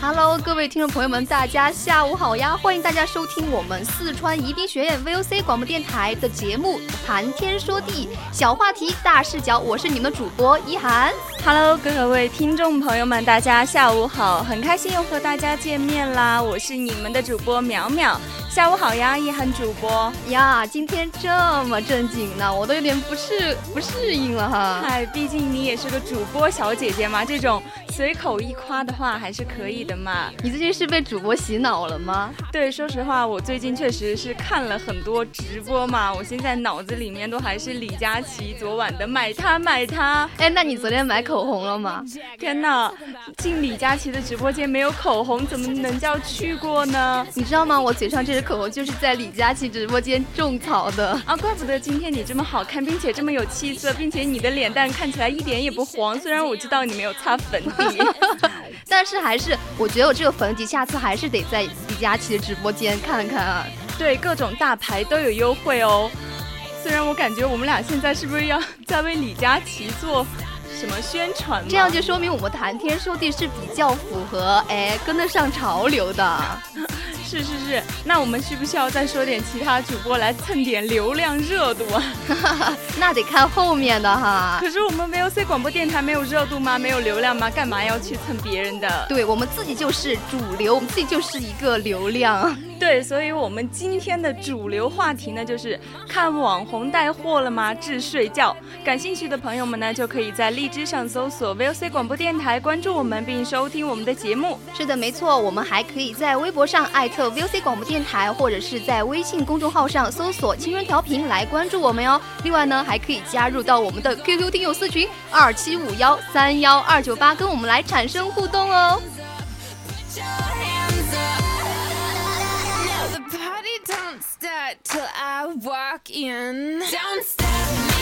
Hello，各位听众朋友们，大家下午好呀！欢迎大家收听我们四川宜宾学院 VOC 广播电台的节目《谈天说地》，小话题大视角，我是你们的主播一涵。Hello，各位听众朋友们，大家下午好，很开心又和大家见面啦！我是你们的主播淼淼。下午好呀，一涵主播呀，今天这么正经呢，我都有点不适不适应了哈。嗨，毕竟你也是个主播小姐姐嘛，这种随口一夸的话还是可以的嘛。你最近是被主播洗脑了吗？对，说实话，我最近确实是看了很多直播嘛，我现在脑子里面都还是李佳琦昨晚的买它买它。哎，那你昨天买口红了吗？天哪，进李佳琦的直播间没有口红，怎么能叫去过呢？你知道吗？我嘴上这支。口红就是在李佳琦直播间种草的啊，怪不得今天你这么好看，并且这么有气色，并且你的脸蛋看起来一点也不黄。虽然我知道你没有擦粉底，但是还是我觉得我这个粉底下次还是得在李佳琦的直播间看看啊。对，各种大牌都有优惠哦。虽然我感觉我们俩现在是不是要 在为李佳琦做什么宣传？这样就说明我们谈天说地是比较符合哎跟得上潮流的。是是是，那我们需不需要再说点其他主播来蹭点流量热度啊？那得看后面的哈。可是我们 VOC 广播电台没有热度吗？没有流量吗？干嘛要去蹭别人的？对我们自己就是主流，我们自己就是一个流量。对，所以我们今天的主流话题呢，就是看网红带货了吗？治睡觉。感兴趣的朋友们呢，就可以在荔枝上搜索 VOC 广播电台，关注我们并收听我们的节目。是的，没错，我们还可以在微博上艾特。VOC 广播电台，或者是在微信公众号上搜索“青春调频”来关注我们哟。另外呢，还可以加入到我们的 QQ 听友私群二七五幺三幺二九八，跟我们来产生互动哦。that till I walk in. Don't stop.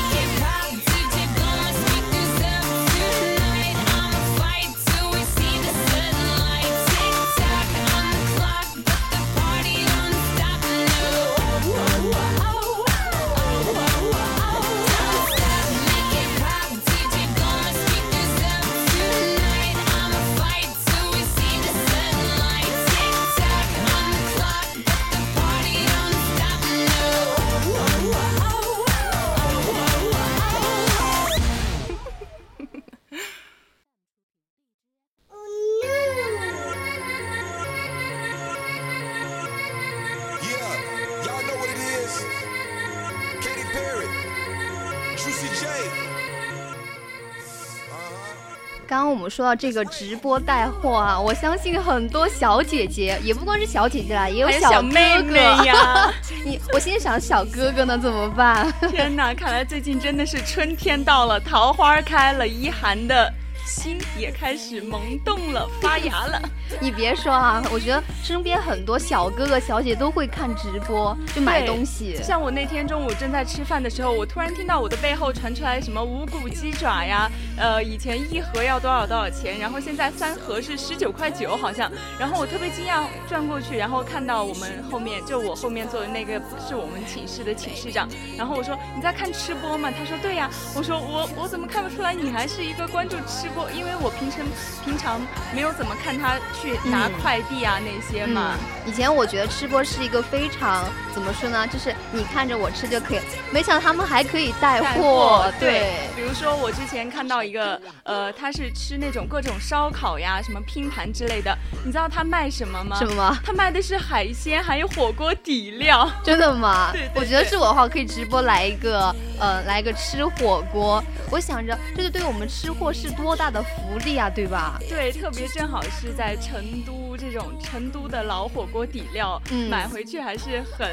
刚刚我们说到这个直播带货啊，我相信很多小姐姐也不光是小姐姐啦，也有小妹妹呀。你我心想小哥哥呢怎么办？天哪，看来最近真的是春天到了，桃花开了，一涵的心也开始萌动了，发芽了。你别说啊，我觉得身边很多小哥哥小姐都会看直播，就买东西。像我那天中午正在吃饭的时候，我突然听到我的背后传出来什么五谷鸡爪呀，呃，以前一盒要多少多少钱，然后现在三盒是十九块九好像。然后我特别惊讶，转过去，然后看到我们后面就我后面坐的那个是我们寝室的寝室长。然后我说你在看吃播吗？他说对呀。我说我我怎么看不出来你还是一个关注吃播？因为我平时平常没有怎么看他。去拿快递啊那些嘛，以前我觉得吃播是一个非常怎么说呢，就是你看着我吃就可以，没想到他们还可以带货。对，比如说我之前看到一个，呃，他是吃那种各种烧烤呀，什么拼盘之类的，你知道他卖什么吗？什么？他卖的是海鲜，还有火锅底料。真的吗？对，我觉得是我的话，可以直播来一个，呃，来一个吃火锅。我想着，这就对我们吃货是多大的福利啊，对吧？对，特别正好是在。成都这种成都的老火锅底料，买回去还是很，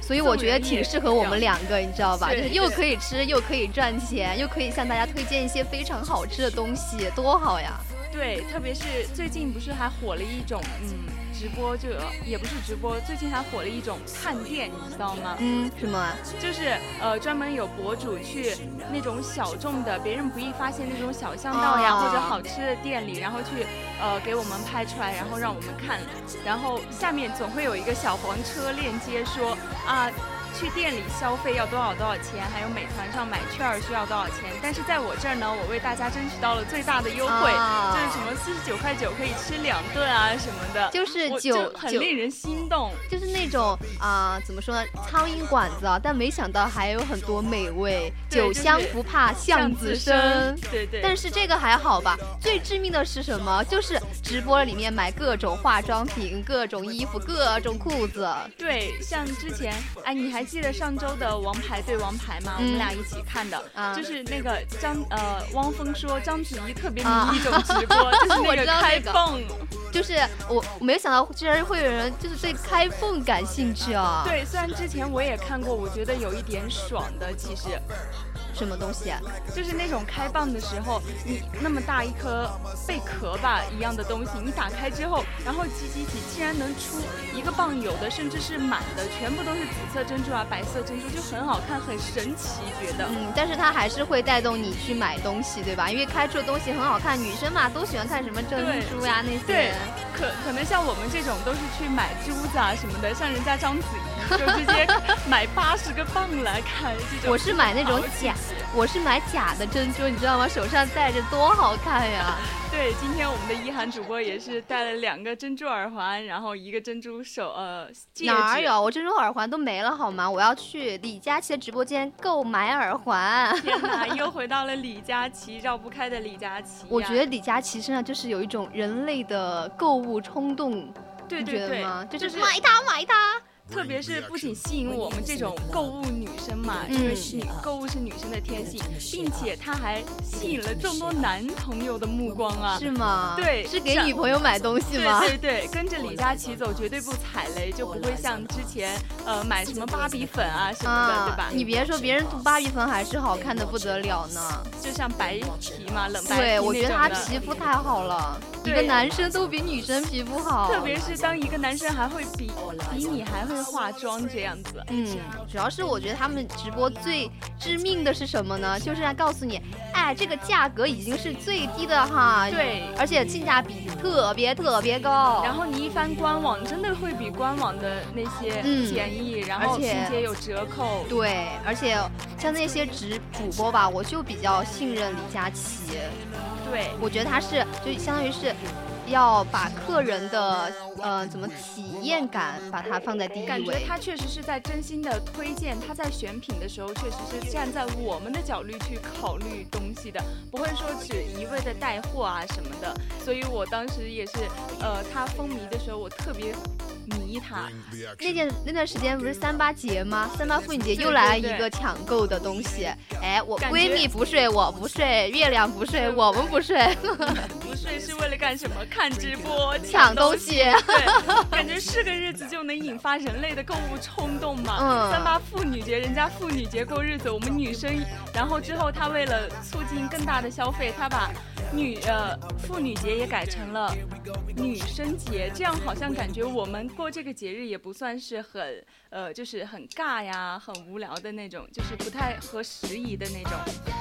所以我觉得挺适合我们两个，你知道吧？就是又可以吃，又可以赚钱，又可以向大家推荐一些非常好吃的东西，多好呀！对，特别是最近不是还火了一种，嗯。直播就有也不是直播，最近还火了一种探店，你知道吗？嗯，什么？就是呃，专门有博主去那种小众的、别人不易发现那种小巷道呀，或者好吃的店里，然后去呃给我们拍出来，然后让我们看，然后下面总会有一个小黄车链接说啊。去店里消费要多少多少钱？还有美团上买券需要多少钱？但是在我这儿呢，我为大家争取到了最大的优惠，就是什么四十九块九可以吃两顿啊什么的，就是九很令人心动，就是那种啊怎么说呢，苍蝇馆子啊，但没想到还有很多美味，酒香不怕巷子深，对对。但是这个还好吧？最致命的是什么？就是直播里面买各种化妆品、各种衣服、各种裤子。对，像之前，哎，你还。记得上周的王牌对王牌吗？我们俩一起看的，就是那个张呃汪峰说章子怡特别迷一种直播，就是那个开泵，就是我我没有想到居然会有人就是对开泵感兴趣啊。对，虽然之前我也看过，我觉得有一点爽的，其实。什么东西啊？就是那种开蚌的时候，你那么大一颗贝壳吧一样的东西，你打开之后，然后挤挤挤，竟然能出一个蚌，有的甚至是满的，全部都是紫色珍珠啊，白色珍珠，就很好看，很神奇，觉得。嗯，但是它还是会带动你去买东西，对吧？因为开出的东西很好看，女生嘛都喜欢看什么珍珠呀那些。对，可可能像我们这种都是去买珠子啊什么的，像人家章子怡就直接买八十个蚌来看这种。我是买那种假。我是买假的珍珠，你知道吗？手上戴着多好看呀！对，今天我们的一涵主播也是戴了两个珍珠耳环，然后一个珍珠手呃戒指。哪有？我珍珠耳环都没了好吗？我要去李佳琦的直播间购买耳环。天哪，又回到了李佳琦，绕不开的李佳琦。我觉得李佳琦身上就是有一种人类的购物冲动，对对对，就是买它买它。特别是不仅吸引我们这种购物女生嘛，因为是购物是女生的天性，并且它还吸引了众多男朋友的目光啊！是吗？对，是给女朋友买东西吗？对对对，跟着李佳琦走绝对不踩雷，就不会像之前呃买什么芭比粉啊什么的，对吧？你别说，别人涂芭比粉还是好看的不得了呢，就像白皮嘛，冷白皮对，我觉得他皮肤太好了，一个男生都比女生皮肤好，特别是当一个男生还会比比你还会。化妆这样子，嗯，主要是我觉得他们直播最致命的是什么呢？就是要告诉你，哎，这个价格已经是最低的哈，对，而且性价比特别特别高。然后你一翻官网，真的会比官网的那些便宜，然后并且有折扣。对，而且像那些直主播吧，我就比较信任李佳琦。对，我觉得他是就相当于是。要把客人的呃怎么体验感把它放在第一位，感觉他确实是在真心的推荐，他在选品的时候确实是站在我们的角度去考虑东西的，不会说只一味的带货啊什么的。所以我当时也是，呃，他风靡的时候我特别迷他。那件那段时间不是三八节吗？三八妇女节又来了一个抢购的东西。哎，我闺蜜不睡，我不睡；月亮不睡，我们不睡。睡是为了干什么？看直播抢东西。对，感觉是个日子就能引发人类的购物冲动嘛。嗯。三八妇女节，人家妇女节过日子，我们女生，然后之后他为了促进更大的消费，他把。女呃，妇女节也改成了女生节，这样好像感觉我们过这个节日也不算是很呃，就是很尬呀，很无聊的那种，就是不太合时宜的那种。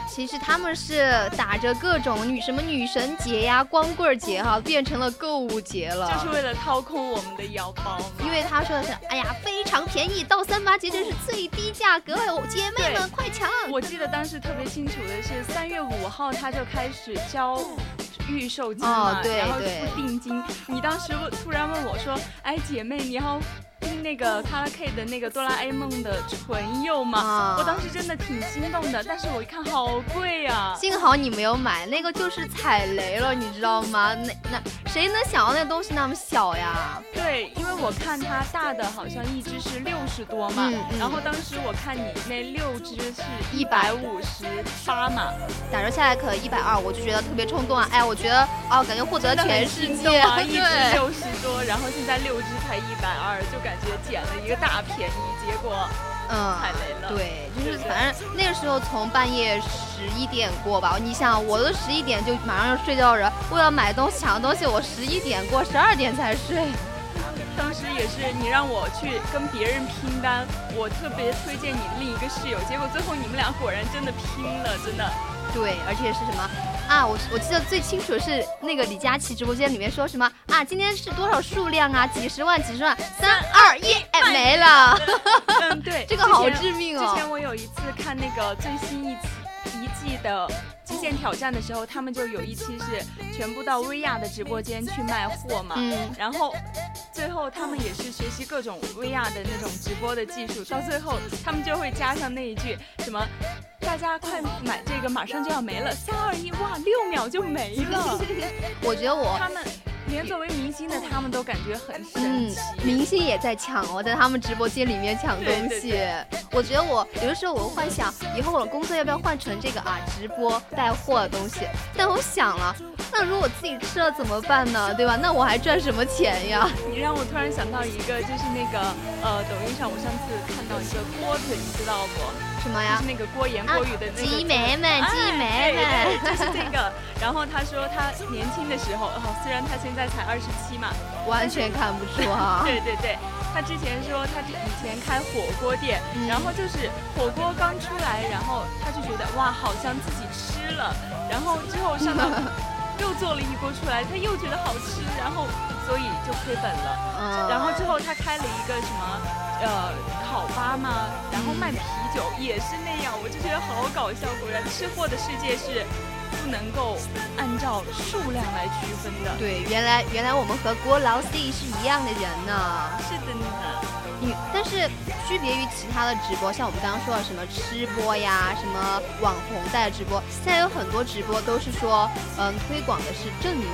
其实他们是打着各种女什么女神节呀、光棍节哈，变成了购物节了，就是为了掏空我们的腰包。因为他说的是，哎呀，非常便宜，到三八节就是最低价格，姐妹们快抢！我记得当时特别清楚的是三月五号他就开始交。预售金嘛，然后付定金。你当时突然问我说：“哎，姐妹，你要？”听那个卡拉 K 的那个哆啦 A 梦的唇釉嘛，我当时真的挺心动的，但是我一看好贵呀。幸好你没有买，那个就是踩雷了，你知道吗？那那谁能想到那东西那么小呀？对，因为我看它大的好像一只是六十多嘛，然后当时我看你那六只是一百五十八嘛，打折下来可一百二，我就觉得特别冲动啊！哎，我觉得哦，感觉获得全世界，一只六十多，然后现在六只才一百二，就感。觉捡了一个大便宜，结果嗯踩雷了。对，就是反正那个时候从半夜十一点过吧，你想我都十一点就马上要睡觉人，为了买东西抢东西，我十一点过十二点才睡。当时也是你让我去跟别人拼单，我特别推荐你另一个室友，结果最后你们俩果然真的拼了，真的。对，而且是什么？啊，我我记得最清楚的是那个李佳琦直播间里面说什么啊？今天是多少数量啊？几十万，几十万，三二一，哎，没了。嗯，对，这个好致命哦。之前我有一次看那个最新一期一季的极限挑战的时候，他们就有一期是全部到薇娅的直播间去卖货嘛。嗯。然后最后他们也是学习各种薇娅的那种直播的技术，到最后他们就会加上那一句什么。大家快买这个，马上就要没了！三二一，哇，六秒就没了！我觉得我他们连作为明星的他们都感觉很神奇。明星也在抢哦，在他们直播间里面抢东西。我觉得我有的时候我会幻想，以后我的工作要不要换成这个啊，直播带货的东西？但我想了，那如果自己吃了怎么办呢？对吧？那我还赚什么钱呀？你让我突然想到一个，就是那个呃，抖音上我上次看到一个锅子，你知道不？什么呀？就是那个郭言郭语的那个。鸡妹们，鸡妹们，就是这个。然后他说他年轻的时候，哦，虽然他现在才二十七嘛，完全看不出哈。对对对，他之前说他以前开火锅店，然后就是火锅刚出来，然后他就觉得哇，好像自己吃了。然后之后上到 又做了一锅出来，他又觉得好吃，然后所以就亏本了。嗯。然后之后他开了一个什么？呃，烤吧吗？然后卖啤酒也是那样，我就觉得好搞笑。果然，吃货的世界是不能够按照数量来区分的。对，原来原来我们和郭老 C 是一样的人呢。是的呢。但是区别于其他的直播，像我们刚刚说的什么吃播呀，什么网红带直播，现在有很多直播都是说，嗯，推广的是正义，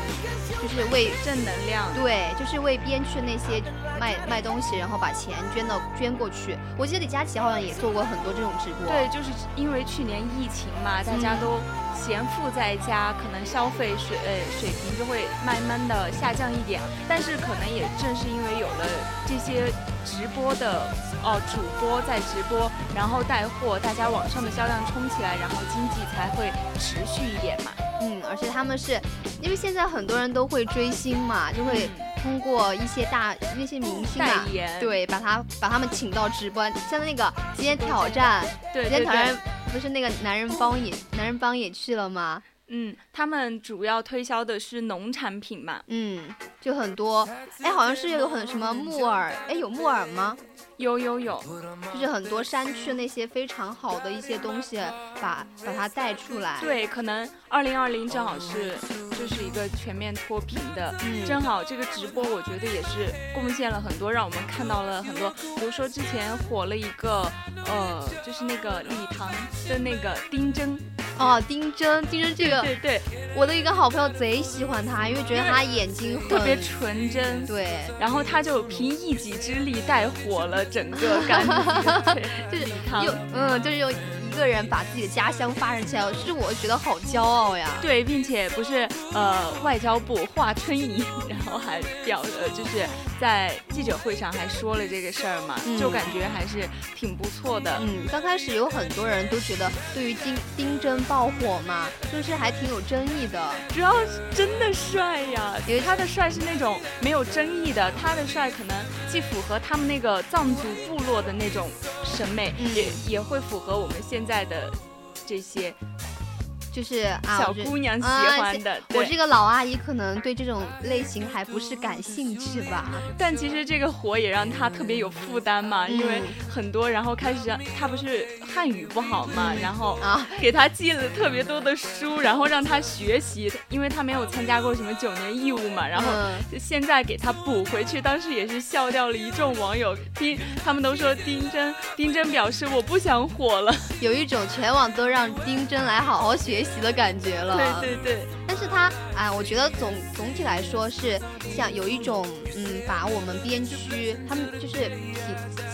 就是为正能量，对，就是为边区那些卖卖东西，然后把钱捐到捐过去。我记得李佳琦好像也做过很多这种直播。对，就是因为去年疫情嘛，大家都。闲富在家，可能消费水呃水平就会慢慢的下降一点，但是可能也正是因为有了这些直播的哦主播在直播，然后带货，大家网上的销量冲起来，然后经济才会持续一点嘛。嗯，而且他们是因为现在很多人都会追星嘛，就会通过一些大那些明星啊，对，把他把他们请到直播，像那个极限挑战，极限挑战。不是那个男人帮也，男人帮也去了吗？嗯，他们主要推销的是农产品嘛。嗯，就很多，哎，好像是有很什么木耳，哎，有木耳吗？有有有，就是很多山区那些非常好的一些东西，把把它带出来。对，可能二零二零正好是就是一个全面脱贫的，正好这个直播我觉得也是贡献了很多，让我们看到了很多，比如说之前火了一个，呃，就是那个礼堂的那个丁真。哦，丁真，丁真这个，对对，我的一个好朋友贼喜欢他，因为觉得他眼睛特别纯真，对，然后他就凭一己之力带火了整个甘 就是又，嗯，就是有个人把自己的家乡发展起来，是我觉得好骄傲呀。对，并且不是呃外交部华春莹，然后还表呃就是在记者会上还说了这个事儿嘛，就感觉还是挺不错的。嗯，刚开始有很多人都觉得对于丁丁真爆火嘛，就是还挺有争议的。主要是真的帅呀，因为他的帅是那种没有争议的，他的帅可能既符合他们那个藏族部落的那种审美，也也会符合我们现在的这些。就是啊，小姑娘喜欢的。我这个老阿姨可能对这种类型还不是感兴趣吧。但其实这个火也让她特别有负担嘛，因为很多，然后开始让她不是汉语不好嘛，然后啊给她寄了特别多的书，然后让她学习，因为她没有参加过什么九年义务嘛，然后现在给她补回去，当时也是笑掉了一众网友。丁他们都说丁真，丁真表示我不想火了，有一种全网都让丁真来好好学。学习的感觉了，对对对。但是他啊，我觉得总总体来说是像有一种嗯，把我们边区他们就是比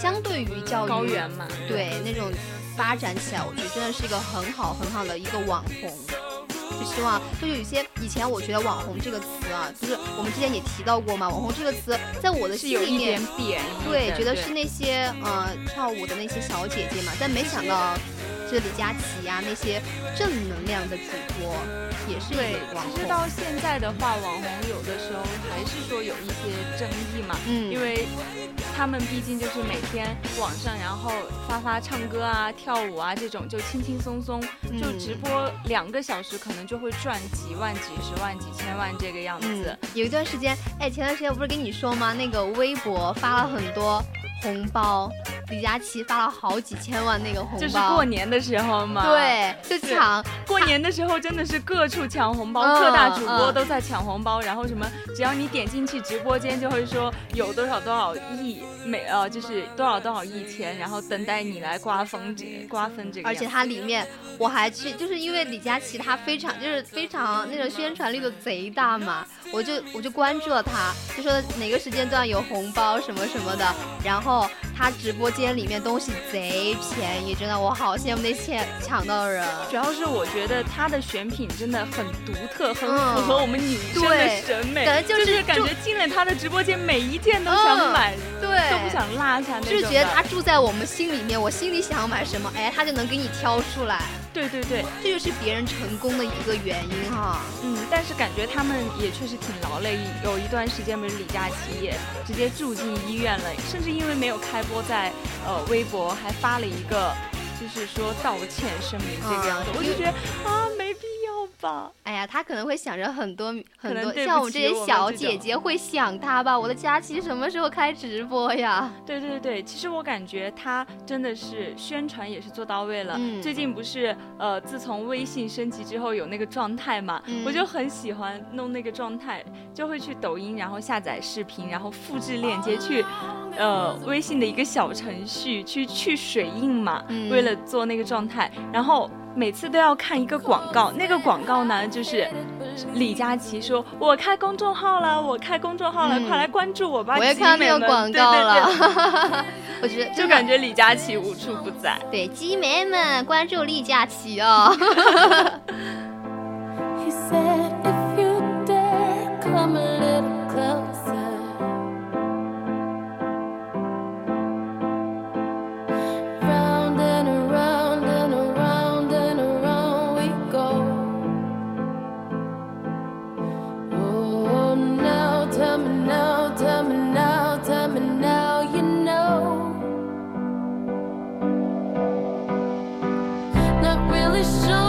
相对于教育高原嘛，对那种发展起来，我觉得真的是一个很好很好的一个网红。就希望就有一些以前我觉得网红这个词啊，就是我们之前也提到过嘛，网红这个词在我的心里面贬，对，觉得是那些呃跳舞的那些小姐姐嘛，但没想到。是李佳琦呀，那些正能量的主播也是对。网其实到现在的话，网红有的时候还是说有一些争议嘛。嗯。因为他们毕竟就是每天网上，然后发发唱歌啊、跳舞啊这种，就轻轻松松就直播两个小时，可能就会赚几万、几十万、几千万这个样子。有一段时间，哎，前段时间我不是跟你说吗？那个微博发了很多。红包，李佳琦发了好几千万那个红包，就是过年的时候嘛。对，就抢。过年的时候真的是各处抢红包，各大主播都在抢红包。然后什么，只要你点进去直播间，就会说有多少多少亿美呃，就是多少多少亿钱，然后等待你来瓜分这瓜分这个。而且它里面我还去，就是因为李佳琦他非常就是非常那个宣传力度贼大嘛，我就我就关注了他，就说哪个时间段有红包什么什么的，然后。后他直播间里面东西贼便宜，真的我好羡慕那些抢到的人。主要是我觉得他的选品真的很独特，很符合我们女生的审美，感觉就是感觉进了他的直播间，每一件都想买，对，都不想落下那种。就是觉得他住在我们心里面，我心里想要买什么，哎，他就能给你挑出来。对对对，这就是别人成功的一个原因哈。嗯，但是感觉他们也确实挺劳累，有一段时间不是李佳琦也直接住进医院了，甚至因为没有开播，在呃微博还发了一个，就是说道歉声明这个样子，我就觉得啊没吧。哎呀，他可能会想着很多很多，像我们这些小姐姐会想他吧。我的佳期什么时候开直播呀？对对对，其实我感觉他真的是宣传也是做到位了。最近不是呃，自从微信升级之后有那个状态嘛，我就很喜欢弄那个状态，就会去抖音，然后下载视频，然后复制链接去呃微信的一个小程序去去水印嘛，为了做那个状态，然后。每次都要看一个广告，那个广告呢，就是李佳琦说：“我开公众号了，我开公众号了，快来关注我吧！”我也看到那个广告了，我觉得就感觉李佳琦无处不在。对，鸡妹们关注李佳琦哦。the show.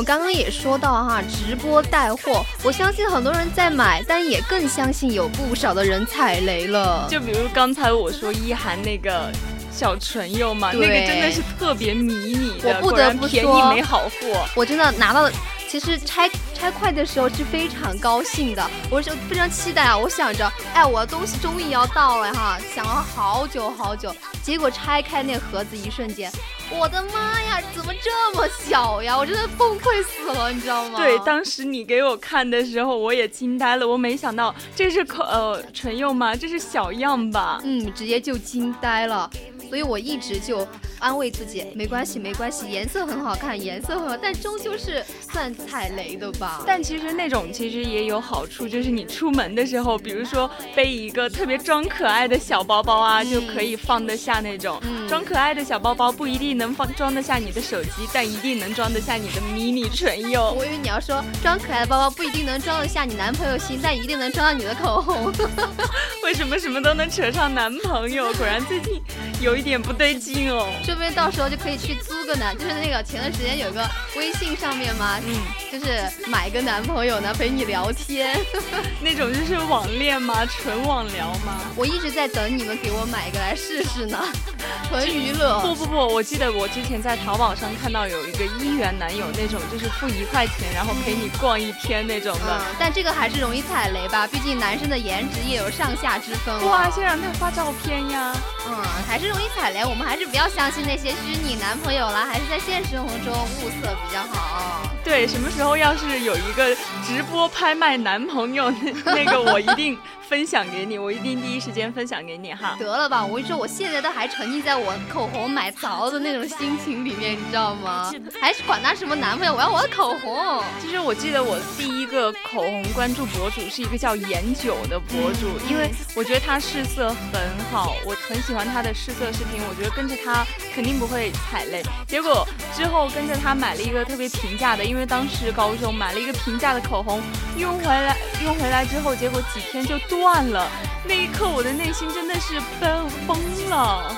们刚刚也说到哈，直播带货，我相信很多人在买，但也更相信有不少的人踩雷了。就比如刚才我说一涵那个小唇釉嘛，那个真的是特别迷你的，我不得不说便宜没好货，我真的拿到了。其实拆拆快的时候是非常高兴的，我是非常期待啊！我想着，哎，我的东西终于要到了哈，想了好久好久，结果拆开那盒子一瞬间，我的妈呀，怎么这么小呀？我真的崩溃死了，你知道吗？对，当时你给我看的时候，我也惊呆了，我没想到这是口呃唇釉吗？这是小样吧？嗯，直接就惊呆了，所以我一直就。安慰自己，没关系，没关系，颜色很好看，颜色很好，但终究是算踩雷的吧。但其实那种其实也有好处，就是你出门的时候，比如说背一个特别装可爱的小包包啊，就可以放得下那种。装可爱的小包包不一定能放装得下你的手机，但一定能装得下你的迷你唇釉。我以为你要说装可爱的包包不一定能装得下你男朋友心，但一定能装到你的口红。为什么什么都能扯上男朋友？果然最近有一点不对劲哦。说不定到时候就可以去租个男，就是那个前段时间有个微信上面嘛，嗯，就是买个男朋友呢陪你聊天，那种就是网恋吗？纯网聊吗？我一直在等你们给我买一个来试试呢，纯娱乐。不不不，我记得我之前在淘宝上看到有一个一元男友那种，就是付一块钱然后陪你逛一天那种的。但这个还是容易踩雷吧？毕竟男生的颜值也有上下之分。哇，先让他发照片呀。嗯，还是容易踩雷。我们还是不要相信那些。虚拟男朋友了，还是在现实生活中物色比较好。对，什么时候要是有一个直播拍卖男朋友，那那个我一定分享给你，我一定第一时间分享给你哈。得了吧，我跟你说，我现在都还沉浸在我口红买槽的那种心情里面，你知道吗？还是管他什么男朋友，我要我的口红。其实我记得我第一个口红关注博主是一个叫颜九的博主，因为我觉得他试色很好，我很喜欢他的试色视频，我觉得跟着他肯定不会踩雷。结果之后跟着他买了一个特别平价的。因为当时高中买了一个平价的口口红，用回来用回来之后，结果几天就断了。那一刻，我的内心真的是崩崩了。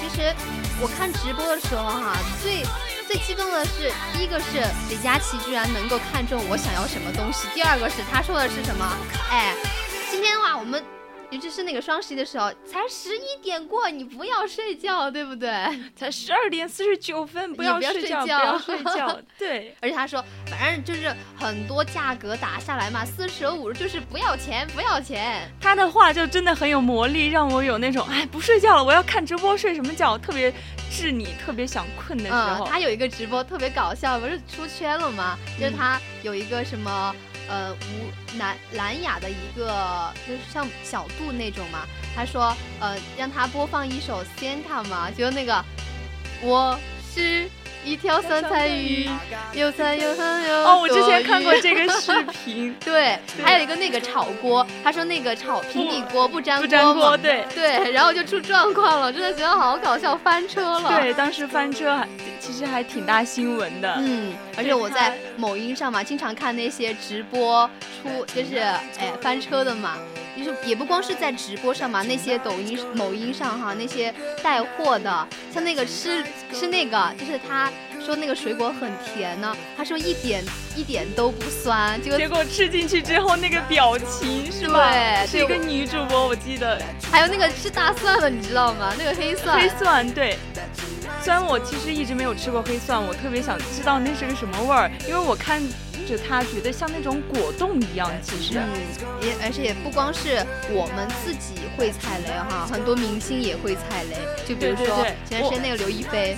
其实我看直播的时候哈，最最激动的是，第一个是李佳琦居然能够看中我想要什么东西，第二个是他说的是什么？哎，今天的话我们。尤其是那个双十一的时候，才十一点过，你不要睡觉，对不对？才十二点四十九分，不要睡觉，不要睡觉。对，而且他说，反正就是很多价格打下来嘛，四舍五入就是不要钱，不要钱。他的话就真的很有魔力，让我有那种哎不睡觉了，我要看直播，睡什么觉？特别治你特别想困的时候。他有一个直播特别搞笑，不是出圈了吗？就是他有一个什么。呃，无蓝蓝雅的一个，就是像小度那种嘛。他说，呃，让他播放一首 Santa 嘛，就那个，我是。一条酸菜鱼，又酸又酸又哦，我之前看过这个视频。对，还有一个那个炒锅，他说那个炒平底锅不粘锅不粘锅，对对，然后就出状况了，真的觉得好搞笑，翻车了。对，当时翻车还其实还挺大新闻的。嗯，而且我在某音上嘛，经常看那些直播出就是哎翻车的嘛。就是也不光是在直播上嘛，那些抖音、某音上哈，那些带货的，像那个吃吃那个，就是他说那个水果很甜呢，他说一点一点都不酸，结果结果吃进去之后那个表情是吧？对，是一个女主播，我记得。还有那个吃大蒜的，你知道吗？那个黑蒜。黑蒜对。虽然我其实一直没有吃过黑蒜，我特别想知道那是个什么味儿，因为我看着它觉得像那种果冻一样。其实，嗯也而且也不光是我们自己会踩雷哈，很多明星也会踩雷。就比如说前段时间那个刘亦菲，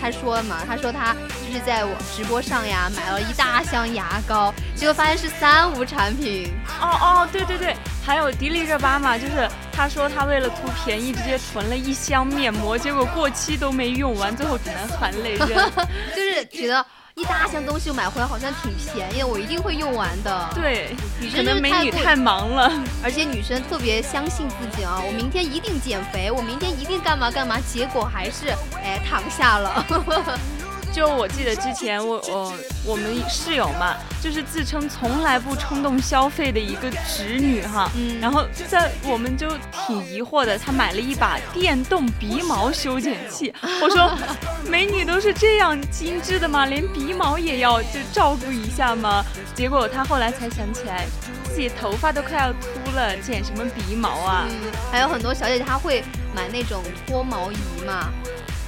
她说了嘛，她说她就是在我直播上呀买了一大箱牙膏，结果发现是三无产品。哦哦，对对对。还有迪丽热巴嘛，就是他说他为了图便宜，直接囤了一箱面膜，结果过期都没用完，最后只能含泪扔。就是觉得一大箱东西买回来好像挺便宜，我一定会用完的。对，可能美女太忙了，而且女生特别相信自己啊，我明天一定减肥，我明天一定干嘛干嘛，结果还是哎躺下了。就我记得之前我我我们室友嘛，就是自称从来不冲动消费的一个直女哈，嗯然后在我们就挺疑惑的，她买了一把电动鼻毛修剪器。我说，美女都是这样精致的吗？连鼻毛也要就照顾一下吗？结果她后来才想起来，自己头发都快要秃了，剪什么鼻毛啊？嗯，还有很多小姐姐她会买那种脱毛仪嘛，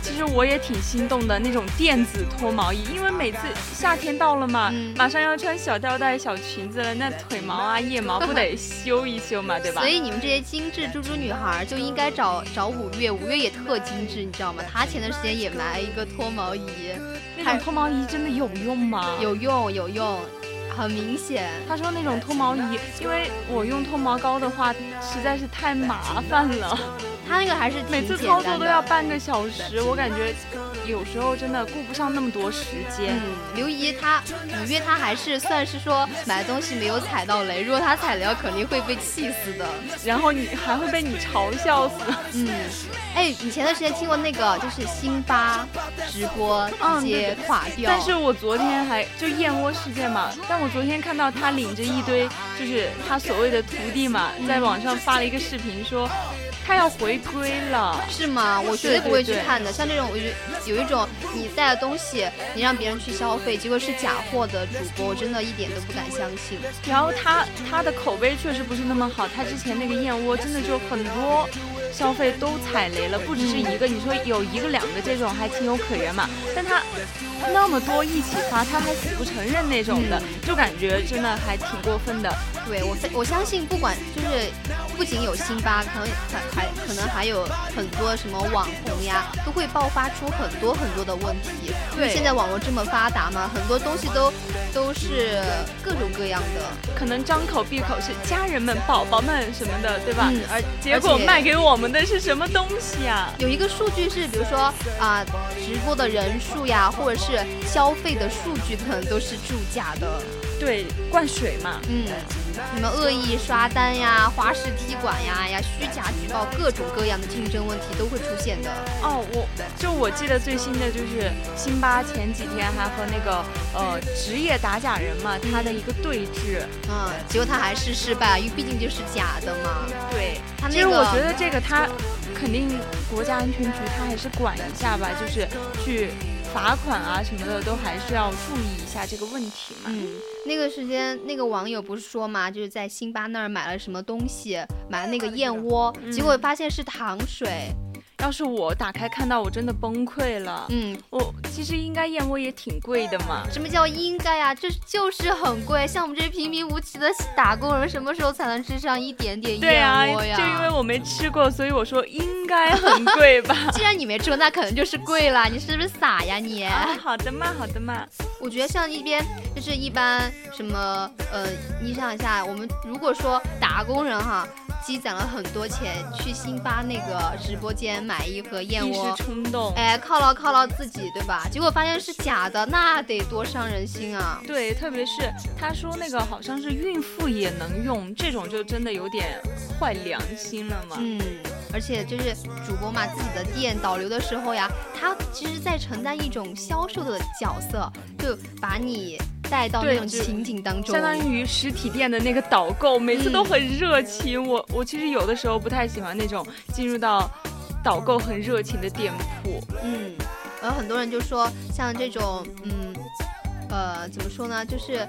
其实我也挺心动的那种电子脱毛仪，因为每次夏天到了嘛，嗯马上要穿小吊带、小裙子了，那腿毛啊、腋毛不得修一修嘛，对吧？所以你们这些精致猪猪女孩儿就应该找找五月，五月也特精致，你知道吗？她前段时间也买了一个脱毛仪，那种脱毛仪真的有用吗？。有用有用，很明显。他说那种脱毛仪，因为我用脱毛膏的话实在是太麻烦了，他那个还是每次操作都要半个小时，我感觉有时候真的顾不上那么多时间。嗯，刘姨她五月她还是算是说买东西没有踩到雷，如果她踩雷了肯定会被气死的。然后你还会被你嘲笑死。嗯，哎，你前段时间听过那个就是辛巴直播直接垮掉，但是我昨天还就燕窝事件嘛，但我昨天看到他领着一堆就是他所谓的徒弟嘛，在网上发了一个视频说他要回归了。是吗？我绝对对不会去看的。像这种，我觉得有一种你带的东西，你让别人去消费，结果是假货的主播，我真的一点都不敢相信。然后他他的口碑确实不是那么好，他之前那个燕窝真的就很多消费都踩雷了，不只是一个，你说有一个两个这种还情有可原嘛，但他那么多一起发，他还死不承认那种的，就感觉真的还挺过分的。对我我相信，不管就是不仅有辛巴，可能还还可能还有很多什么网红呀，都会爆发出很多很多的问题。因为对现在网络这么发达嘛，很多东西都都是各种各样的。可能张口闭口是家人们、宝宝们什么的，对吧？嗯，而结果卖给我们们的是什么东西啊？有一个数据是，比如说啊、直播的人数呀，或者是消费的数据，可能都是注假的。对，灌水嘛。嗯，什么恶意刷单呀、花式踢馆呀、呀虚假举报，各种各样的竞争问题都会出现的。哦，我就我记得最新的就是辛巴前几天还和那个呃职业打假人嘛，他的一个对峙。嗯，结果他还是失败，因为毕竟就是假的嘛。对，他那其实我觉得这个他肯定国家安全局他还是管一下吧，就是去罚款啊什么的都还是要注意一下这个问题嘛。嗯，那个时间那个网友不是说嘛，就是在辛巴那儿买了什么东西，买了那个燕窝，嗯结果发现是糖水。要是我打开看到，我真的崩溃了。嗯，我其实应该燕窝也挺贵的嘛。什么叫应该呀、这就是很贵。像我们这些平平无奇的打工人，什么时候才能吃上一点点燕窝呀？就因为我没吃过，所以我说应该很贵吧。既然你没吃过，那可能就是贵了。你是不是傻呀你？啊，好的嘛，好的嘛。我觉得像一边就是一般什么呃，你想一下，我们如果说打工人哈，积攒了很多钱去辛巴那个直播间买一盒燕一窝时。冲动。哎，犒劳犒劳自己，对吧？结果发现是假的，那得多伤人心啊！对，特别是他说那个好像是孕妇也能用，这种就真的有点坏良心了嘛。嗯，而且就是主播嘛，自己的店导流的时候呀，他其实在承担一种销售的角色，就把你带到那种情景当中。相当于实体店的那个导购，每次都很热情。我我其实有的时候不太喜欢那种进入到导购很热情的店铺。嗯，然后很多人就说，像这种，嗯，呃，怎么说呢，就是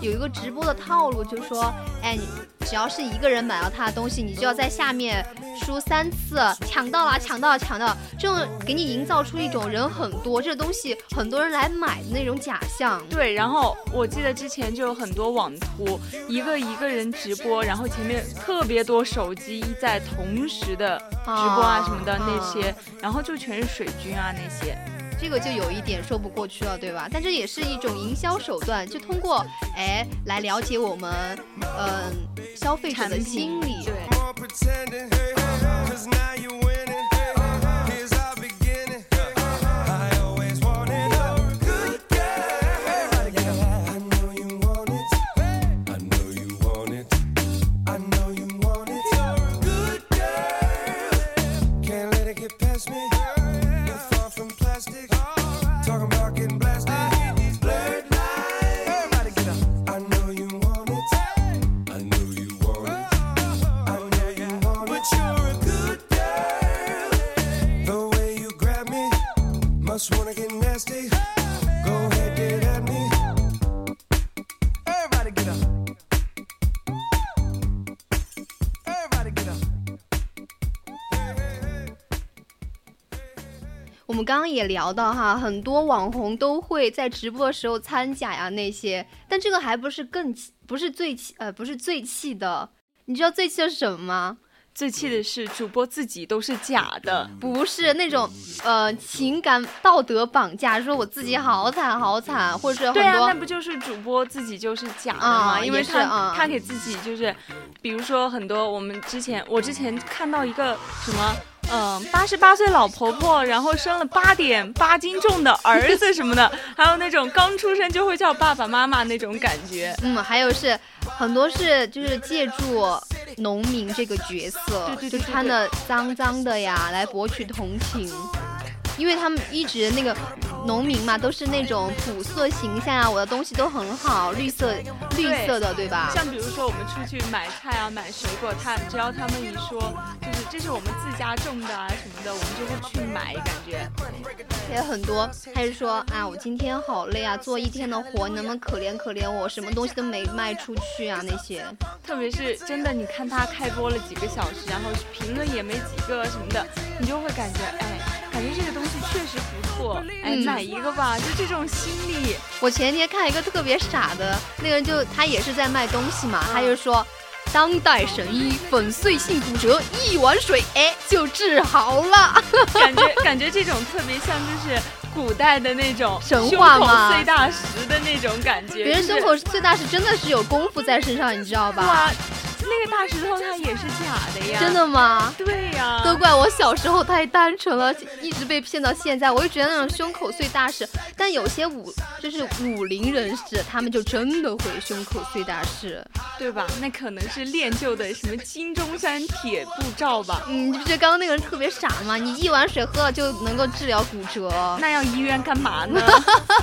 有一个直播的套路，就说，哎，你只要是一个人买到他的东西，你就要在下面输三次，抢到了，抢到了，抢到了，这种给你营造出一种人很多，这东西很多人来买的那种假象。对，然后我记得之前就有很多网图，一个一个人直播，然后前面特别多手机在同时的直播啊什么的那些，然后就全是水军啊那些。这个就有一点说不过去了，对吧？但这也是一种营销手段，就通过哎来了解我们嗯、消费者的心理。对。也聊到哈，很多网红都会在直播的时候参假呀那些，但这个还不是更气，不是最气，呃，不是最气的。你知道最气的是什么吗？最气的是主播自己都是假的，不是那种呃情感道德绑架，说我自己好惨好惨，或者是很对啊，那不就是主播自己就是假的啊吗？因为他、啊他给自己就是，比如说很多我们之前我之前看到一个什么。嗯，八十八岁老婆婆，然后生了八点八斤重的儿子什么的，还有那种刚出生就会叫爸爸妈妈那种感觉。嗯，还有是很多是就是借助农民这个角色，对对对就穿的脏脏的呀，来博取同情。因为他们一直那个农民嘛，都是那种朴素形象啊，我的东西都很好，绿色绿色的，对吧？像比如说我们出去买菜啊、买水果，他只要他们一说，就是这是我们自家种的啊什么的，我们就会去买，感觉。也很多，他就说啊，我今天好累啊，做一天的活，你能不能可怜可怜我？什么东西都没卖出去啊，那些。特别是真的，你看他开播了几个小时，然后评论也没几个什么的，你就会感觉，哎，感觉这个东西确实不错，哎，嗯买一个吧，就这种心理。我前天看一个特别傻的，那个人就他也是在卖东西嘛，他就说。当代神医粉碎性骨折，一碗水，哎，就治好了。感觉 感觉这种特别像就是古代的那种神话嘛碎大石的那种感觉。别人胸口碎大石真的是有功夫在身上，你知道吧？哇，那个大石头它也是假的呀。真的吗？对呀。都怪我小时候太单纯了，一直被骗到现在。我就觉得那种胸口碎大石，但有些武就是武林人士，他们就真的会胸口碎大石。对吧？那可能是练就的什么金钟山铁布罩吧？嗯，你不觉得刚刚那个人特别傻吗？你一碗水喝了就能够治疗骨折，那要医院干嘛呢？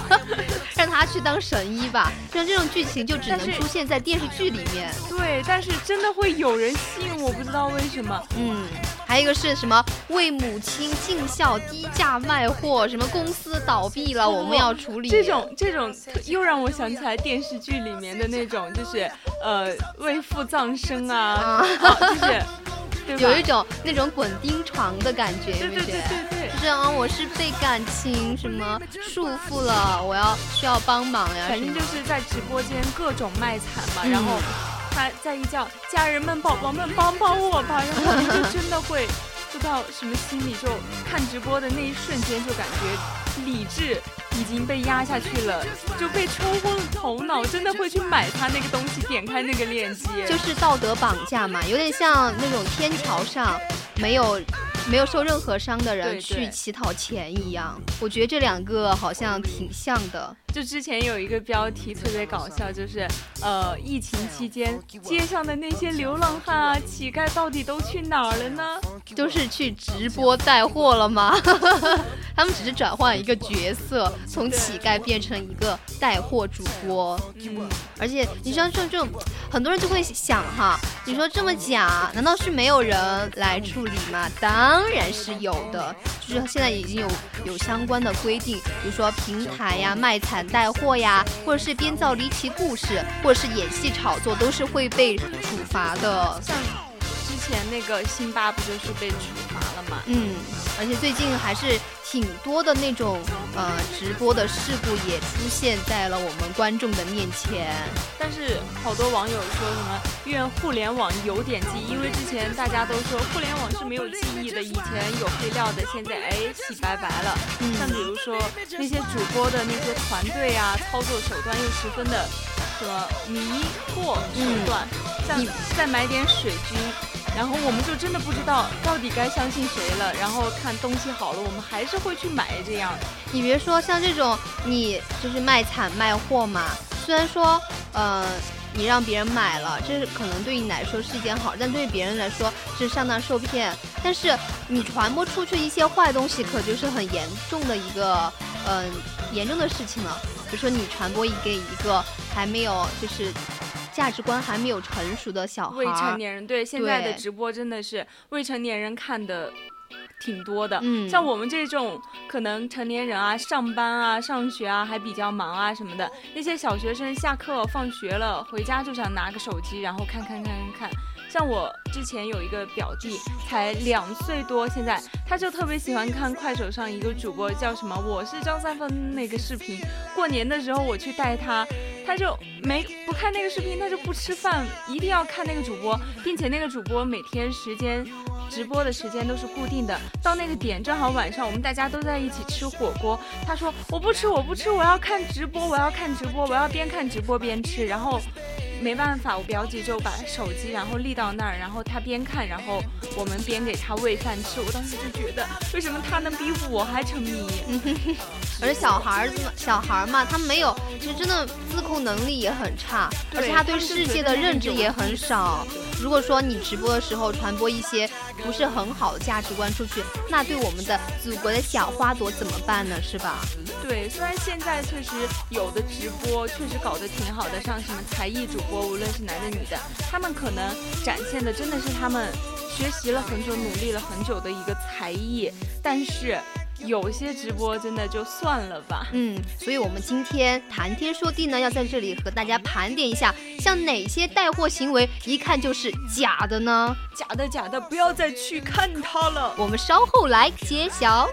让他去当神医吧。像这种剧情就只能出现在电视剧里面。对，但是真的会有人信，我不知道为什么。嗯，还有一个是什么？为母亲尽孝，低价卖货，什么公司倒闭了，我们要处理。这种这种又让我想起来电视剧里面的那种，就是呃为父葬身啊，就是？有一种那种滚钉床的感觉，对对对？对对。就是啊，我是被感情什么束缚了，我要需要帮忙呀，反正就是在直播间各种卖惨嘛，嗯然后他在一叫家人们、宝宝们帮帮我吧，然后你就真的会不知道什么心理，就看直播的那一瞬间就感觉理智已经被压下去了，就被冲昏了头脑，真的会去买他那个东西，点开那个链接，就是道德绑架嘛，有点像那种天桥上没有没有受任何伤的人去乞讨钱一样。我觉得这两个好像挺像的。就之前有一个标题特别搞笑，就是呃，疫情期间街上的那些流浪汉啊、乞丐到底都去哪儿了呢？都是去直播带货了吗？他们只是转换一个角色，从乞丐变成一个带货主播。嗯，而且你像这种，很多人就会想哈，你说这么假，难道是没有人来处理吗？当然是有的，就是现在已经有有相关的规定，比如说平台呀、卖惨带货呀，或者是编造离奇故事，或者是演戏炒作，都是会被处罚的。像之前那个辛巴不就是被处罚了吗？嗯，而且最近还是挺多的那种呃直播的事故也出现在了我们观众的面前。但是好多网友说什么愿互联网有点记忆，因为之前大家都说互联网是没有记忆的，以前有黑料的，现在哎洗白白了。嗯像比如说那些主播的那些团队啊，操作手段又十分的什么迷惑手段，像再买点水军。然后我们就真的不知道到底该相信谁了，然后看东西好了，我们还是会去买这样。你别说像这种，你就是卖惨卖货嘛，虽然说呃。你让别人买了，这可能对你来说是一件好，但对别人来说是上当受骗。但是你传播出去一些坏东西，可就是很严重的一个嗯、严重的事情了。比如说你传播一个一个还没有就是价值观还没有成熟的小孩未成，年人对现在的直播真的是未成年人看的挺多的。嗯像我们这种可能成年人啊，上班啊、上学啊还比较忙啊什么的，那些小学生下课放学了回家就想拿个手机，然后看看看看看。像我之前有一个表弟，才两岁多，现在他就特别喜欢看快手上一个主播叫什么“我是张三丰”那个视频。过年的时候我去带他，他就没不看那个视频，他就不吃饭，一定要看那个主播，并且那个主播每天时间直播的时间都是固定的，到那个点正好晚上，我们大家都在一起吃火锅。他说我不吃，我不吃，我要看直播，我要看直播，我要边看直播边吃。然后没办法，我表姐就把手机然后立到那儿，然后她边看，然后我们边给她喂饭吃。我当时就觉得，为什么她能比我还沉迷？而小孩儿子嘛，小孩儿嘛，他没有，其实真的自控能力也很差，而且他对世界的认知也很少。如果说你直播的时候传播一些不是很好的价值观出去，那对我们的祖国的小花朵怎么办呢？是吧？对，虽然现在确实有的直播确实搞得挺好的，像什么才艺主播，无论是男的女的，他们可能展现的真的是他们学习了很久、努力了很久的一个才艺，但是有些直播真的就算了吧。嗯，所以我们今天谈天说地呢，要在这里和大家盘点一下，像哪些带货行为一看就是假的呢？假的假的，不要再去看它了。我们稍后来揭晓。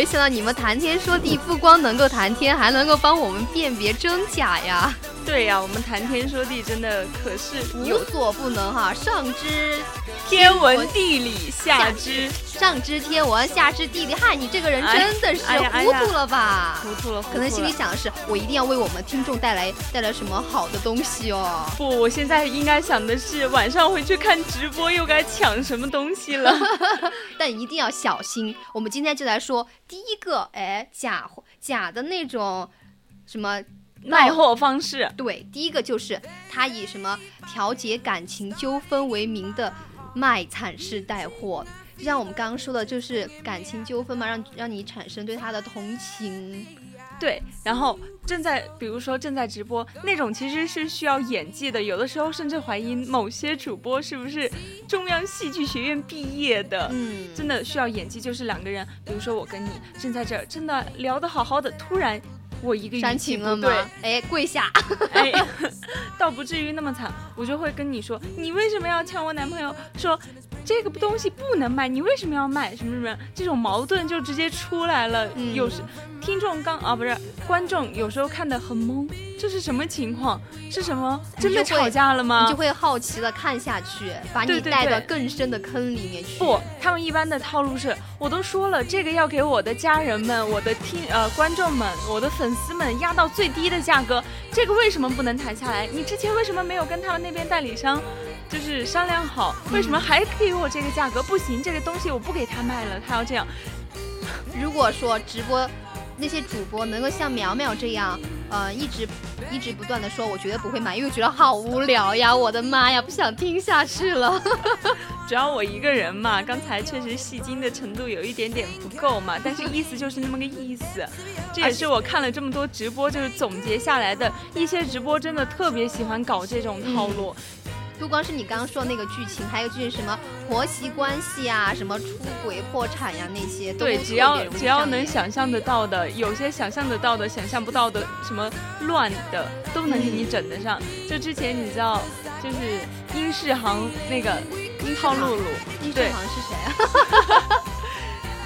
没想到你们谈天说地，不光能够谈天，还能够帮我们辨别真假呀，对呀、我们谈天说地真的可是无所不能哈，上知天文地理，下知上知天文，下知地理，嗨，你这个人哎真的是糊涂了吧？糊涂了，可能心里想的是，我一定要为我们听众带来带来什么好的东西哦。不，我现在应该想的是晚上回去看直播又该抢什么东西了。但一定要小心。我们今天就来说第一个，哎，假货假的那种什么卖货方式，对，第一个就是他以什么调节感情纠纷为名的卖惨式带货。就像我们刚刚说的，就是感情纠纷嘛，让让你产生对他的同情。对，然后正在，比如说正在直播那种，其实是需要演技的，有的时候甚至怀疑某些主播是不是中央戏剧学院毕业的。嗯，真的需要演技，就是两个人，比如说我跟你正在这儿，真的聊得好好的，突然我一个语煽情了对，？哎，跪下！哎，倒不至于那么惨，我就会跟你说，你为什么要抢我男朋友？说这个东西不能卖，你为什么要卖？什么什么，这种矛盾就直接出来了。嗯有时听众刚啊不是观众，有时候看的很懵，这是什么情况？是什么？真的吵架了吗？你就会好奇的看下去，把你带到更深的坑里面去。不，他们一般的套路是，我都说了，这个要给我的家人们、我的听呃观众们、我的粉丝们压到最低的价格，这个为什么不能谈下来？你之前为什么没有跟他们那边代理商就是商量好？为什么还给我这个价格？不行，这个东西我不给他卖了，他要这样。如果说直播那些主播能够像苗苗这样，呃，一直一直不断的说，我绝对不会买，因为觉得好无聊呀！我的妈呀，不想听下去了。主要我一个人嘛，刚才确实戏精的程度有一点点不够嘛，但是意思就是那么个意思。这也是我看了这么多直播，就是总结下来的一些直播真的特别喜欢搞这种套路。不光是你刚刚说的那个剧情，还有就是什么婆媳关系啊，什么出轨、破产呀、那些，对，只要只要能想象得到的，有些想象得到的、想象不到的，什么乱的都能给你整得上。就之前你知道，就是殷世航那个浩露露，对殷世航是谁啊？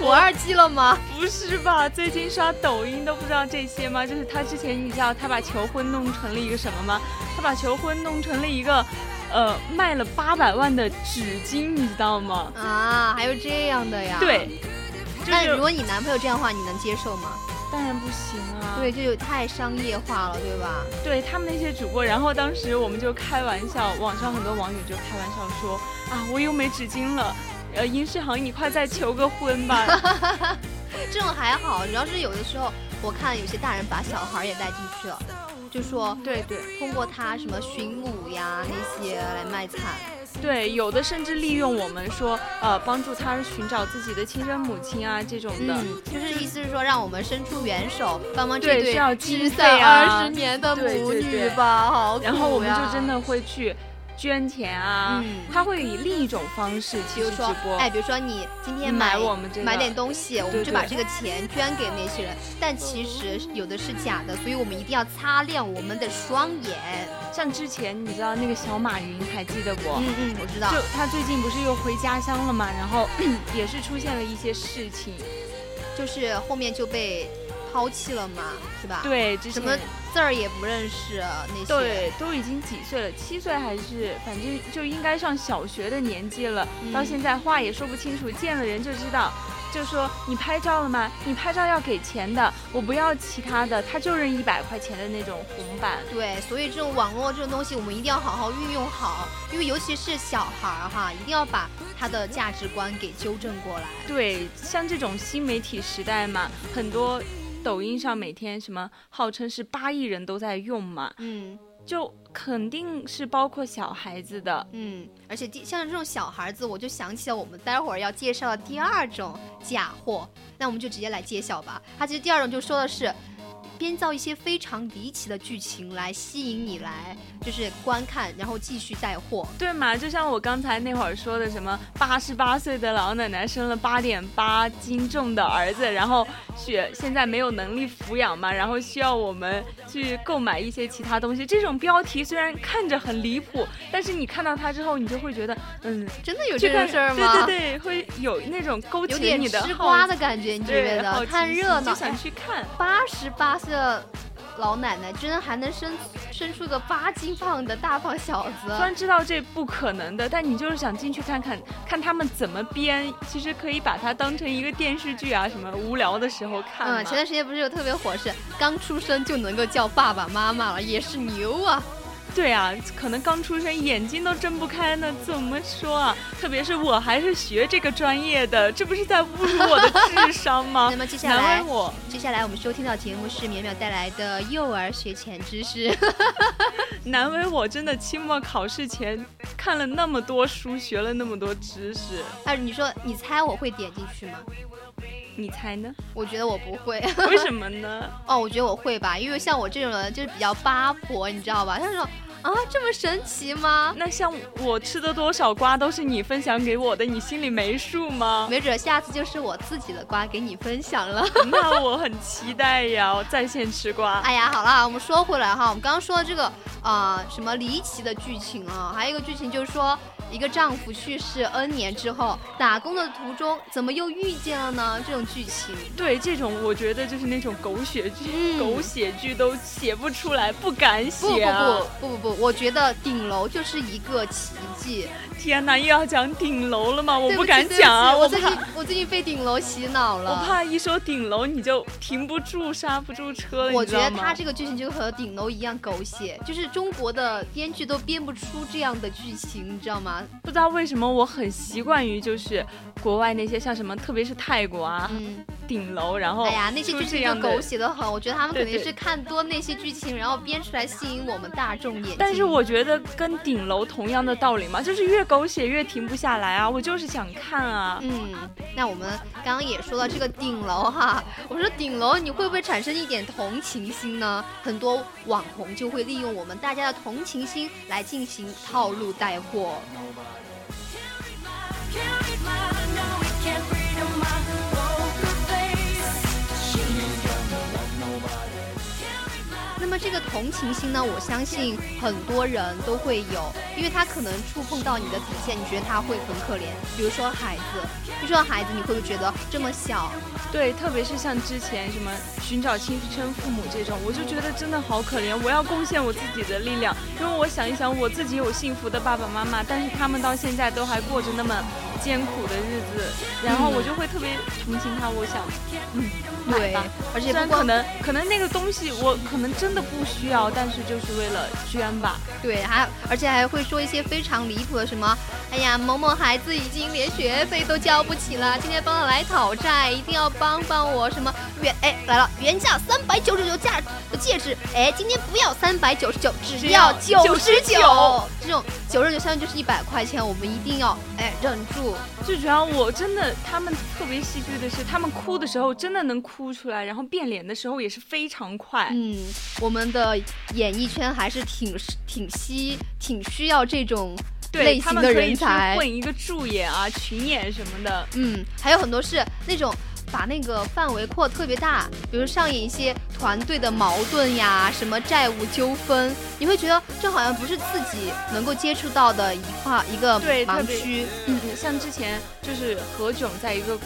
火二季了吗？不是吧？最近刷抖音都不知道这些吗？就是他之前你知道他把求婚弄成了一个什么吗？他把求婚弄成了一个，呃，卖了八百万的纸巾，你知道吗？啊，还有这样的呀？。对，就是但如果你男朋友这样的话，你能接受吗？当然不行啊。对，就有太商业化了，对吧？对他们那些主播，然后当时我们就开玩笑，网上很多网友就开玩笑说啊，我又没纸巾了，呃，殷世航，你快再求个婚吧。这种还好，主要是有的时候我看有些大人把小孩也带进去了，就说对对通过他什么寻母呀那些来卖惨。对，有的甚至利用我们说，呃，帮助他寻找自己的亲生母亲啊这种的。嗯，就是意思是说让我们伸出援手，帮忙这对失散啊二十年的母女吧，然后我们就真的会去捐钱啊，嗯他会以另一种方式其实直播，，哎，比如说你今天买买我们这个买点东西，我们就把这个钱捐给那些人，但其实有的是假的，所以我们一定要擦亮我们的双眼。像之前你知道那个小马云，还记得不？嗯嗯，我知道就。他最近不是又回家乡了嘛，然后 也是出现了一些事情。就是后面就被抛弃了嘛，是吧？，对，之前什么字儿也不认识那些。对，都已经几岁了，七岁还是反正就应该上小学的年纪了，嗯到现在话也说不清楚，见了人就知道。就说你拍照了吗？你拍照要给钱的，我不要其他的，他就认一百块钱的那种红板。对，所以这种网络这种东西，我们一定要好好运用好，因为尤其是小孩儿哈，一定要把他的价值观给纠正过来。对，像这种新媒体时代嘛，很多抖音上每天什么号称是八亿人都在用嘛，嗯就肯定是包括小孩子的。嗯，而且第像这种小孩子，我就想起了我们待会儿要介绍的第二种假货，那我们就直接来揭晓吧。它其实第二种就说的是。编造一些非常离奇的剧情来吸引你来，就是观看，然后继续带货。对嘛？就像我刚才那会儿说的，什么八十八岁的老奶奶生了八点八斤重的儿子，然后血现在没有能力抚养嘛，然后需要我们去购买一些其他东西。这种标题虽然看着很离谱，但是你看到它之后，你就会觉得，嗯，真的有这去看种事儿吗？对对对，会有那种勾起你的瓜的感觉，你觉得？看热闹就，想去看。八十八岁的老奶奶居然还能生生出个八斤胖的大胖小子，虽然知道这不可能的，但你就是想进去看看，看他们怎么编。其实可以把它当成一个电视剧啊，什么无聊的时候看。嗯，前段时间不是有特别火是刚出生就能够叫爸爸妈妈了，也是牛啊！对啊，可能刚出生眼睛都睁不开呢，怎么说啊？特别是我还是学这个专业的，这不是在侮辱我的智商吗？那么接下来我，接下来我们收听到节目是淼淼带来的幼儿学前知识。难为我，真的期末考试前看了那么多书，学了那么多知识。哎，你说你猜我会点进去吗？你猜呢？我觉得我不会。为什么呢？哦，我觉得我会吧，因为像我这种人就是比较八婆，你知道吧？他说啊，这么神奇吗？那像我吃的多少瓜都是你分享给我的，你心里没数吗？没准下次就是我自己的瓜给你分享了。那我很期待呀，我在线吃瓜。哎呀，好了，我们说回来哈，我们刚刚说的这个啊、什么离奇的剧情啊，还有一个剧情就是说，一个丈夫去世 N 年之后，打工的途中怎么又遇见了呢？这种剧情，对这种，我觉得就是那种狗血剧，嗯狗血剧都写不出来，不敢不不写、啊。不不不不，我觉得顶楼就是一个奇迹。天哪，又要讲顶楼了吗？我不敢讲啊，我最近怕，我最近被顶楼洗脑了。我怕一说顶楼你就停不住，刹不住车了，我觉得？他这个剧情就和顶楼一样狗血，就是中国的编剧都编不出这样的剧情，你知道吗？不知道为什么我很习惯于就是国外那些像什么，特别是泰国啊，嗯，顶楼，然后哎呀，那些剧情就狗血的很，我觉得他们肯定是看多那些剧情，然后编出来吸引我们大众眼睛。但是我觉得跟顶楼同样的道理嘛，就是越狗血越停不下来啊！我就是想看啊。嗯，那我们刚刚也说到这个顶楼哈，我说顶楼你会不会产生一点同情心呢？很多网红就会利用我们大家的同情心来进行套路带货。个同情心呢，我相信很多人都会有，因为他可能触碰到你的底线，你觉得他会很可怜。比如说孩子，你说孩子，你会不会觉得这么小，对，特别是像之前什么寻找亲生父母这种，我就觉得真的好可怜。我要贡献我自己的力量，因为我想一想，我自己有幸福的爸爸妈妈，但是他们到现在都还过着那么艰苦的日子，然后我就会特别同情他。我想，嗯，买对吧。，而且不可能可能那个东西我可能真的不需要，但是就是为了捐吧。对，还而且还会说一些非常离谱的什么，哎呀，某某孩子已经连学费都交不起了，今天帮他来讨债，一定要帮帮我什么原哎来了，原价三百九十九价的戒指，哎，今天不要三百九十九，只要九十九，这种九十九相当于就是一百块钱，我们一定要哎忍住。最主要我真的，他们特别戏剧的是，他们哭的时候真的能哭出来，然后变脸的时候也是非常快。嗯，我们的演艺圈还是挺挺需挺需要这种对类型的人才。混一个助演啊、群演什么的。嗯，还有很多是那种把那个范围扩特别大，比如上演一些团队的矛盾呀，什么债务纠纷，你会觉得这好像不是自己能够接触到的一块一个盲区。嗯，像之前就是何炅在一个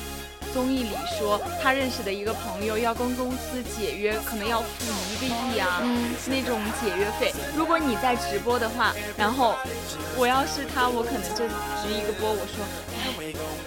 综艺里说，他认识的一个朋友要跟公司解约，可能要付一个亿啊，嗯那种解约费。如果你在直播的话，然后我要是他，我可能就直一个播，我说，哎，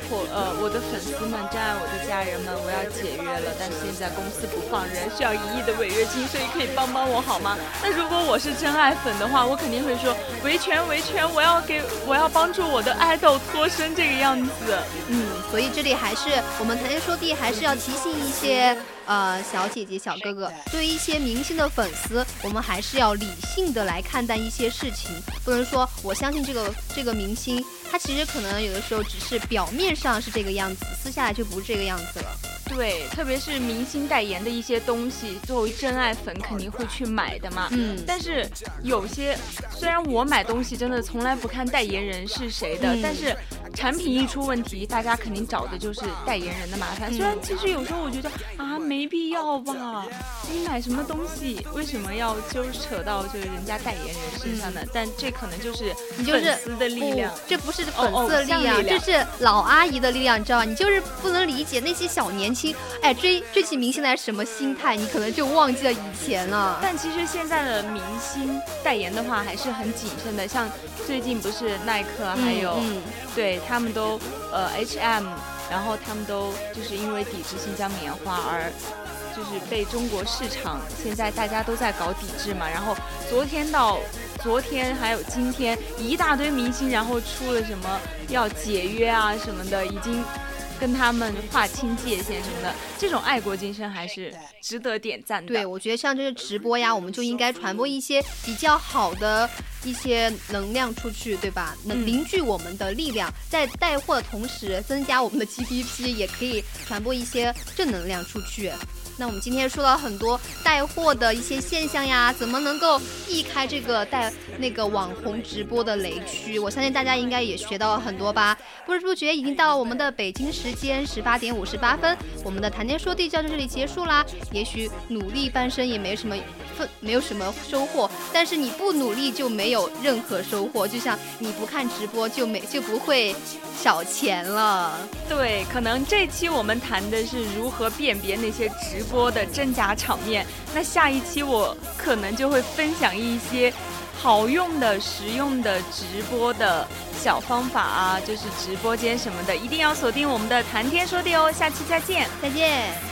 我呃我的粉丝们，真爱我的家人们，我要解约了，但是现在公司不放人，需要一亿的违约金，所以可以帮帮我好吗？那如果我是真爱粉的话，我肯定会说维权维权，我要给我要帮助我的爱豆脱身这个样子。嗯，所以这里还是我们谈天说地，还是要提醒一些呃小姐姐、小哥哥，对于一些明星的粉丝，我们还是要理性的来看待一些事情，不能说我相信这个这个明星，他其实可能有的时候只是表面上是这个样子，私下来就不是这个样子了。对，特别是明星代言的一些东西，作为真爱粉肯定会去买的嘛。嗯但是有些虽然我买东西真的从来不看代言人是谁的，嗯但是产品一出问题，大家肯定找的就是代言人的麻烦。虽然其实有时候我觉得啊，没必要吧，你买什么东西为什么要纠扯到就是人家代言人身上呢？但这可能就是你就是粉丝的力量不。这不是粉哦丝的力量，这是老阿姨的力量，你知道吧？你就是不能理解那些小年轻，哎，追追起明星来什么心态，你可能就忘记了以前了。但其实现在的明星代言的话还是很谨慎的，像最近不是耐克还有、嗯对他们都呃 H&M，然后他们都就是因为抵制新疆棉花而就是被中国市场现在大家都在搞抵制嘛，然后昨天到昨天还有今天一大堆明星，然后出了什么要解约啊什么的，已经。跟他们划清界限什么的，这种爱国精神还是值得点赞的。对，我觉得像这些直播呀，我们就应该传播一些比较好的一些能量出去，对吧？能嗯凝聚我们的力量，在带货的同时增加我们的 GDP，也可以传播一些正能量出去。那我们今天说到很多带货的一些现象呀，怎么能够避开这个带那个网红直播的雷区？我相信大家应该也学到了很多吧。不知不觉已经到了我们的北京时间十八点五十八分，我们的谈天说地就到这里结束啦。也许努力半生也没什么分，没有什么收获，但是你不努力就没有任何收获。就像你不看直播就没就不会少钱了。对，可能这期我们谈的是如何辨别那些直直播的真假场面，那下一期我可能就会分享一些好用的、实用的直播的小方法啊，就是直播间什么的，一定要锁定我们的谈天说地哦，下期再见。再见。